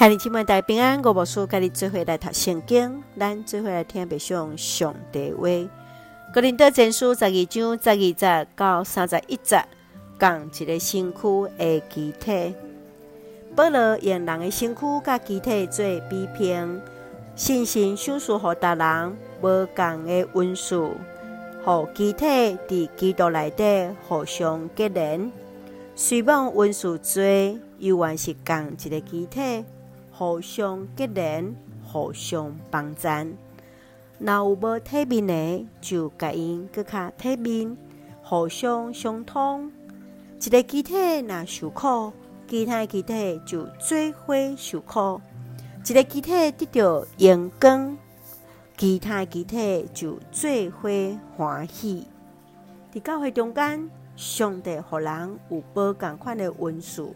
兄弟姊妹大平安，我无事，跟你做伙来读圣经，咱做伙来听别上上帝话。哥林多前书十二章十二节到三十一节，讲一个身躯的肢体。保罗用人的身躯甲肢体做比拼，信心赏赐予达人无共的恩赐，互肢体伫基督内底互相结连。虽望恩赐多，犹原是共一个肢体。互相结连，互相帮赞。若有无体面的，就甲因搁较体面，互相相通。一个机体若受苦，其他机体就做伙受苦；一个机体得到阳光，其他机体就做伙欢喜。伫教会中间，上帝予人有无共款的恩赐，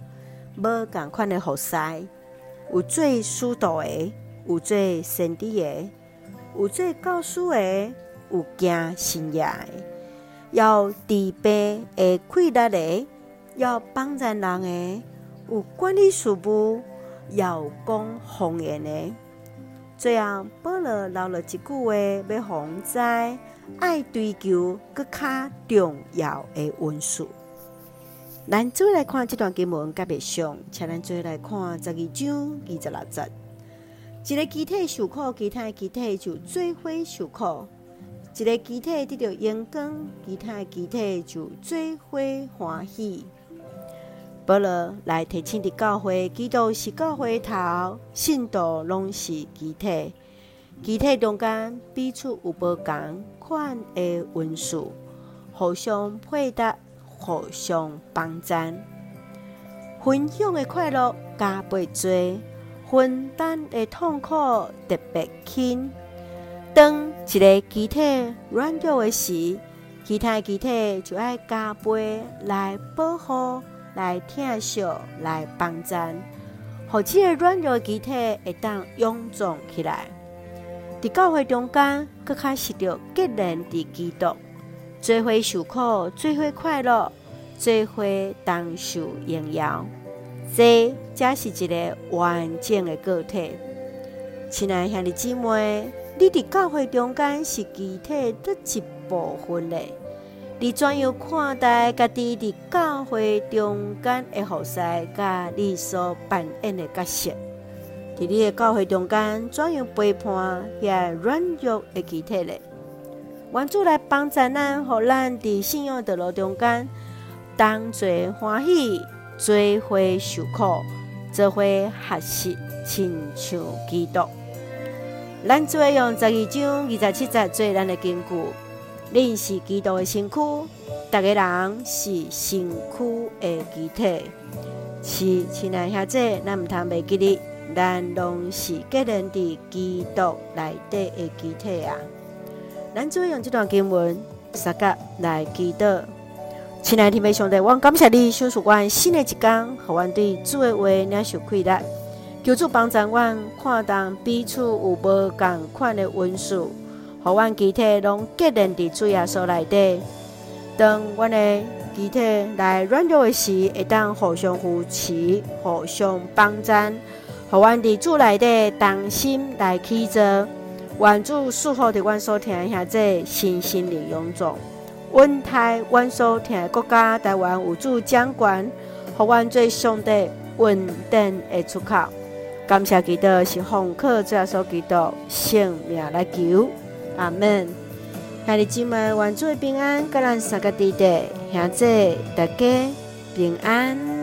无共款的服侍。有做使徒的，有做先知的，有做教师的，有行神业的，要治病的快乐的，要帮助人的，有管理事务，要讲方言的。最后，保罗留了一句话，要防灾爱追求更较重要的恩赐。咱做来看这段经文，甲别上，请咱做来看十二章二十六节。一个肢体受苦，其他肢体就做伙受苦；一个肢体得到阳光，其他肢体就做伙欢喜。保罗来提醒的教会，基督是教会头，信徒拢是肢体，肢体中间彼此有无共款的恩赐，互相配搭。互相帮赞，分享的快乐加倍多，分担的痛苦特别轻。当一个肢体软弱的时，其他肢体就要加倍来保护、来疼惜、来帮赞，互这个软弱的肢体会当臃肿起来。在教会中间，更加是着结连的基督。做伙受苦，做伙快乐，做伙当受荣耀，这才是一个完整的个体。亲爱兄弟姊妹，你伫教会中间是具体的一部分嘞。你怎样看待家己伫教会中间的服侍，甲你所扮演的角色？伫你的教会中间，怎样陪伴遐软弱的具体嘞？愿主来帮助咱，互咱伫信仰的路中间，同做欢喜，做伙受苦，做伙学习，亲像基督。咱做用十二章二十七节做咱的根据，认识基督的身躯，逐个人是身躯的肢体。是亲爱兄弟，咱毋通袂记哩，咱拢是结连伫基督内底的肢体啊。咱做用这段经文，三甲来祈祷。亲爱的弟兄姊妹，我感谢你，赏赐阮新的一天，互阮对主的话领受开来。求主帮助阮，看重彼此有无共款的恩赐，互阮肢体拢结连伫主耶稣内底。当阮的肢体来软弱的时，会当互相扶持，互相帮赞，互阮伫主内底同心来祈祷。愿主赐福伫阮所听下这新心灵勇壮，稳台阮所听的国家台湾有主掌管，互阮做上帝稳定的出口。感谢基督是奉靠主耶稣基督性命来求，阿门。兄弟姊妹，愿主的平安，甲咱三个弟弟兄弟大家平安。